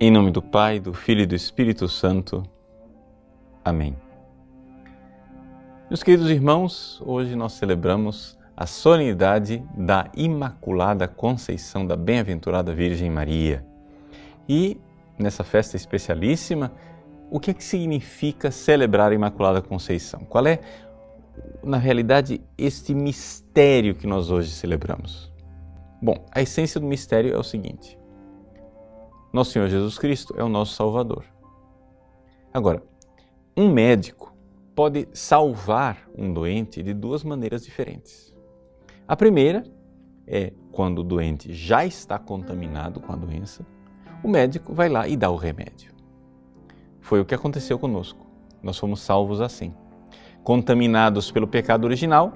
Em nome do Pai, do Filho e do Espírito Santo. Amém. Meus queridos irmãos, hoje nós celebramos a solenidade da Imaculada Conceição da Bem-aventurada Virgem Maria. E nessa festa especialíssima, o que, é que significa celebrar a Imaculada Conceição? Qual é, na realidade, este mistério que nós hoje celebramos? Bom, a essência do mistério é o seguinte: nosso Senhor Jesus Cristo é o nosso Salvador. Agora, um médico pode salvar um doente de duas maneiras diferentes. A primeira é quando o doente já está contaminado com a doença, o médico vai lá e dá o remédio. Foi o que aconteceu conosco. Nós fomos salvos assim. Contaminados pelo pecado original,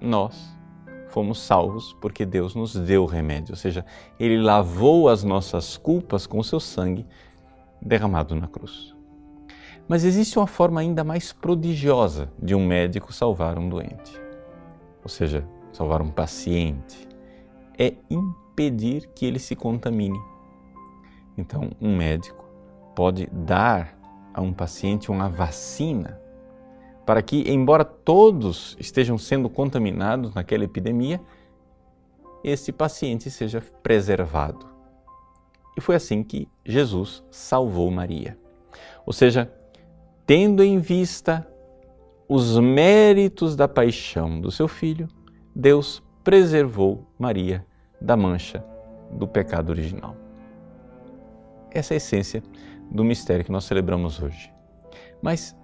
nós fomos salvos porque Deus nos deu o remédio, ou seja, Ele lavou as nossas culpas com o seu sangue derramado na cruz. Mas existe uma forma ainda mais prodigiosa de um médico salvar um doente, ou seja, salvar um paciente, é impedir que ele se contamine. Então, um médico pode dar a um paciente uma vacina para que, embora todos estejam sendo contaminados naquela epidemia, esse paciente seja preservado. E foi assim que Jesus salvou Maria. Ou seja, tendo em vista os méritos da paixão do seu filho, Deus preservou Maria da mancha do pecado original. Essa é a essência do mistério que nós celebramos hoje. Mas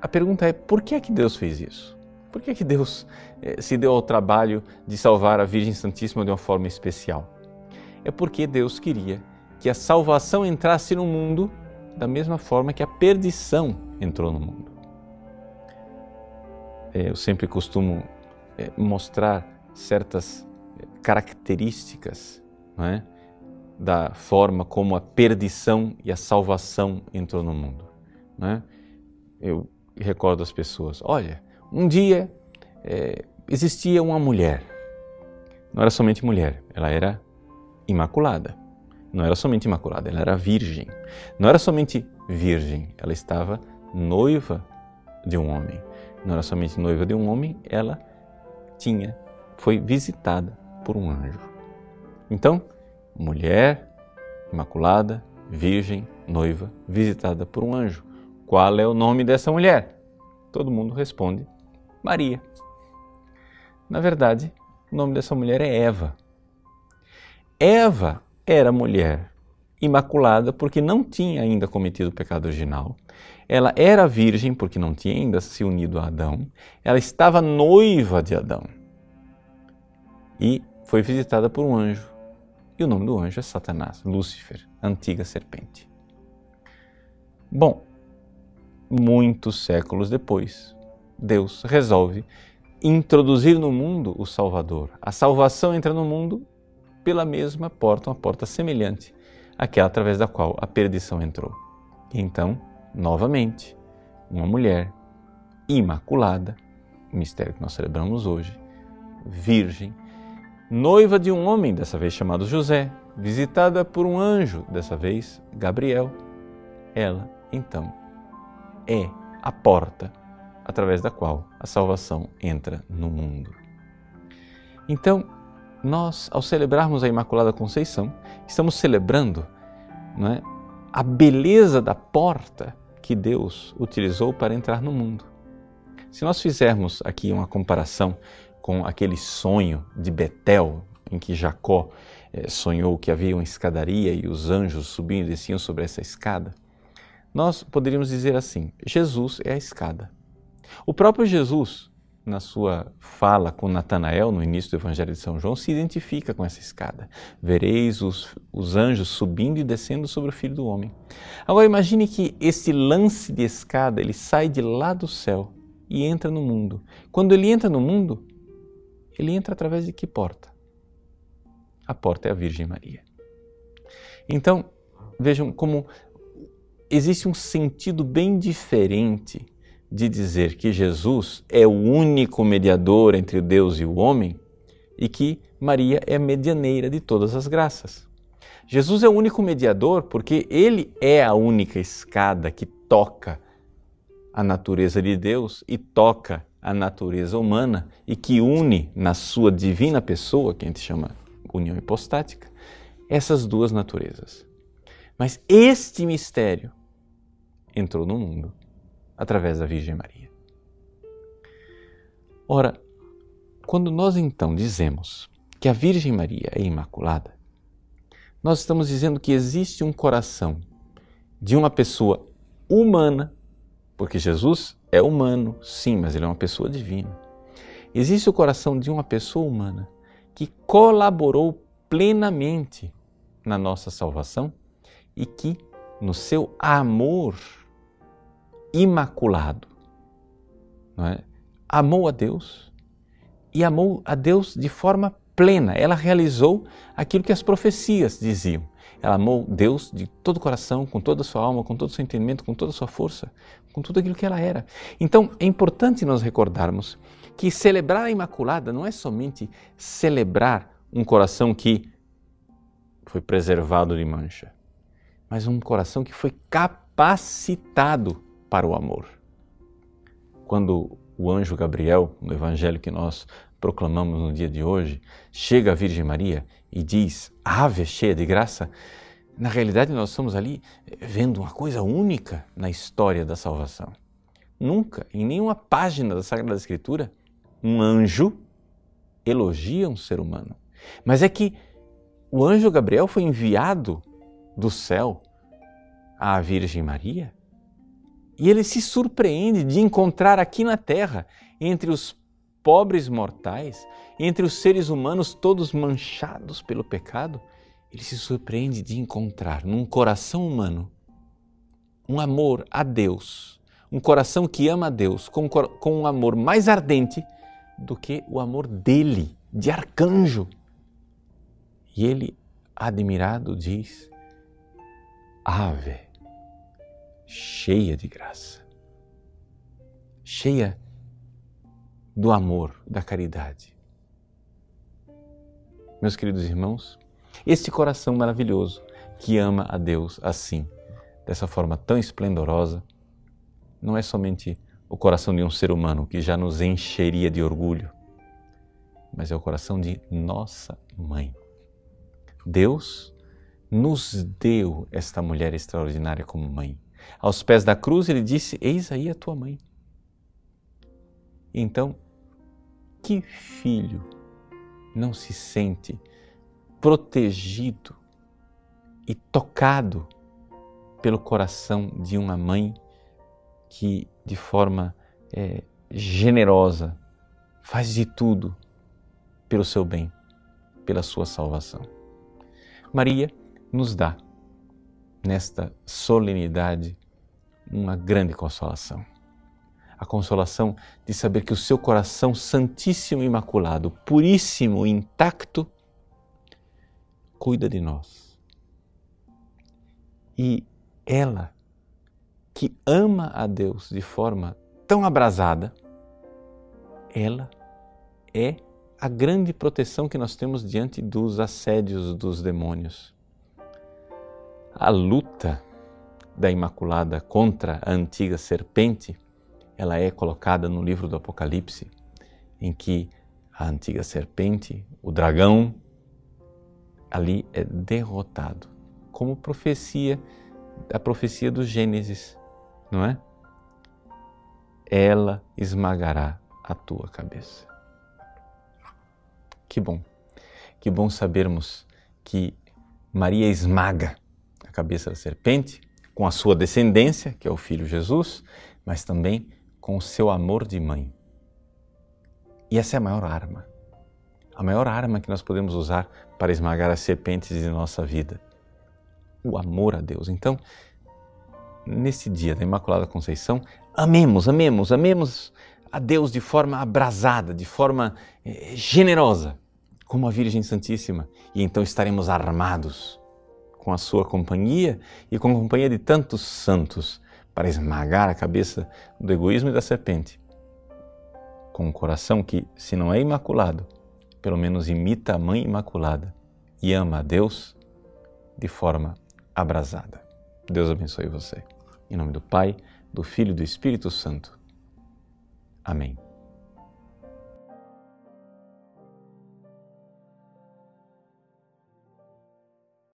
a pergunta é por que é que Deus fez isso? Por que é que Deus eh, se deu ao trabalho de salvar a Virgem Santíssima de uma forma especial? É porque Deus queria que a salvação entrasse no mundo da mesma forma que a perdição entrou no mundo. Eh, eu sempre costumo eh, mostrar certas características é, da forma como a perdição e a salvação entrou no mundo. É? Eu recordo as pessoas: olha, um dia é, existia uma mulher. Não era somente mulher, ela era imaculada. Não era somente imaculada, ela era virgem. Não era somente virgem, ela estava noiva de um homem. Não era somente noiva de um homem, ela tinha, foi visitada por um anjo. Então, mulher, imaculada, virgem, noiva, visitada por um anjo. Qual é o nome dessa mulher? Todo mundo responde: Maria. Na verdade, o nome dessa mulher é Eva. Eva era mulher imaculada porque não tinha ainda cometido o pecado original. Ela era virgem porque não tinha ainda se unido a Adão. Ela estava noiva de Adão. E foi visitada por um anjo. E o nome do anjo é Satanás, Lúcifer, antiga serpente. Bom, muitos séculos depois, Deus resolve introduzir no mundo o Salvador. A salvação entra no mundo pela mesma porta, uma porta semelhante àquela através da qual a perdição entrou. Então, novamente, uma mulher imaculada, mistério que nós celebramos hoje, virgem, noiva de um homem, dessa vez chamado José, visitada por um anjo, dessa vez Gabriel, ela então é a porta através da qual a salvação entra no mundo. Então, nós, ao celebrarmos a Imaculada Conceição, estamos celebrando é, a beleza da porta que Deus utilizou para entrar no mundo. Se nós fizermos aqui uma comparação com aquele sonho de Betel, em que Jacó eh, sonhou que havia uma escadaria e os anjos subiam e desciam sobre essa escada, nós poderíamos dizer assim: Jesus é a escada. O próprio Jesus, na sua fala com Natanael no início do Evangelho de São João, se identifica com essa escada. Vereis os, os anjos subindo e descendo sobre o Filho do Homem. Agora imagine que esse lance de escada, ele sai de lá do céu e entra no mundo. Quando ele entra no mundo, ele entra através de que porta? A porta é a Virgem Maria. Então, vejam como existe um sentido bem diferente de dizer que Jesus é o único mediador entre Deus e o homem e que Maria é a medianeira de todas as graças. Jesus é o único mediador porque ele é a única escada que toca a natureza de Deus e toca a natureza humana e que une na sua divina pessoa, que a gente chama união hipostática, essas duas naturezas. Mas este mistério entrou no mundo através da Virgem Maria. Ora, quando nós então dizemos que a Virgem Maria é imaculada, nós estamos dizendo que existe um coração de uma pessoa humana, porque Jesus é humano, sim, mas ele é uma pessoa divina. Existe o coração de uma pessoa humana que colaborou plenamente na nossa salvação e que, no seu amor imaculado, é? amou a Deus e amou a Deus de forma plena. Ela realizou aquilo que as profecias diziam. Ela amou Deus de todo o coração, com toda a sua alma, com todo o seu entendimento, com toda a sua força, com tudo aquilo que ela era. Então é importante nós recordarmos que celebrar a Imaculada não é somente celebrar um coração que foi preservado de mancha, mas um coração que foi capacitado para o amor. Quando o anjo Gabriel, no evangelho que nós proclamamos no dia de hoje, chega a Virgem Maria e diz: Ave cheia de graça, na realidade nós estamos ali vendo uma coisa única na história da salvação. Nunca, em nenhuma página da Sagrada Escritura, um anjo elogia um ser humano. Mas é que o anjo Gabriel foi enviado do céu à Virgem Maria e ele se surpreende de encontrar aqui na terra, entre os pobres mortais, entre os seres humanos todos manchados pelo pecado, ele se surpreende de encontrar num coração humano um amor a Deus, um coração que ama a Deus com, com um amor mais ardente do que o amor dele, de arcanjo. E ele, admirado, diz: Ave, cheia de graça, cheia do amor, da caridade. Meus queridos irmãos, este coração maravilhoso que ama a Deus assim, dessa forma tão esplendorosa, não é somente o coração de um ser humano que já nos encheria de orgulho, mas é o coração de nossa mãe. Deus nos deu esta mulher extraordinária como mãe. Aos pés da cruz ele disse: Eis aí a tua mãe. Então, que filho não se sente protegido e tocado pelo coração de uma mãe que, de forma é, generosa, faz de tudo pelo seu bem, pela sua salvação? Maria nos dá, nesta solenidade, uma grande consolação a consolação de saber que o seu coração santíssimo e imaculado, puríssimo e intacto, cuida de nós. E ela, que ama a Deus de forma tão abrasada, ela é a grande proteção que nós temos diante dos assédios dos demônios. A luta da Imaculada contra a antiga serpente ela é colocada no livro do Apocalipse, em que a antiga serpente, o dragão, ali é derrotado, como profecia, a profecia do Gênesis, não é? Ela esmagará a tua cabeça. Que bom, que bom sabermos que Maria esmaga cabeça da serpente com a sua descendência, que é o filho Jesus, mas também com o seu amor de mãe. E essa é a maior arma. A maior arma que nós podemos usar para esmagar as serpentes de nossa vida. O amor a Deus. Então, nesse dia da Imaculada Conceição, amemos, amemos, amemos a Deus de forma abrasada, de forma eh, generosa, como a Virgem Santíssima. E então estaremos armados com a sua companhia e com a companhia de tantos santos para esmagar a cabeça do egoísmo e da serpente. Com um coração que, se não é imaculado, pelo menos imita a Mãe Imaculada e ama a Deus, de forma abrasada. Deus abençoe você. Em nome do Pai, do Filho e do Espírito Santo. Amém.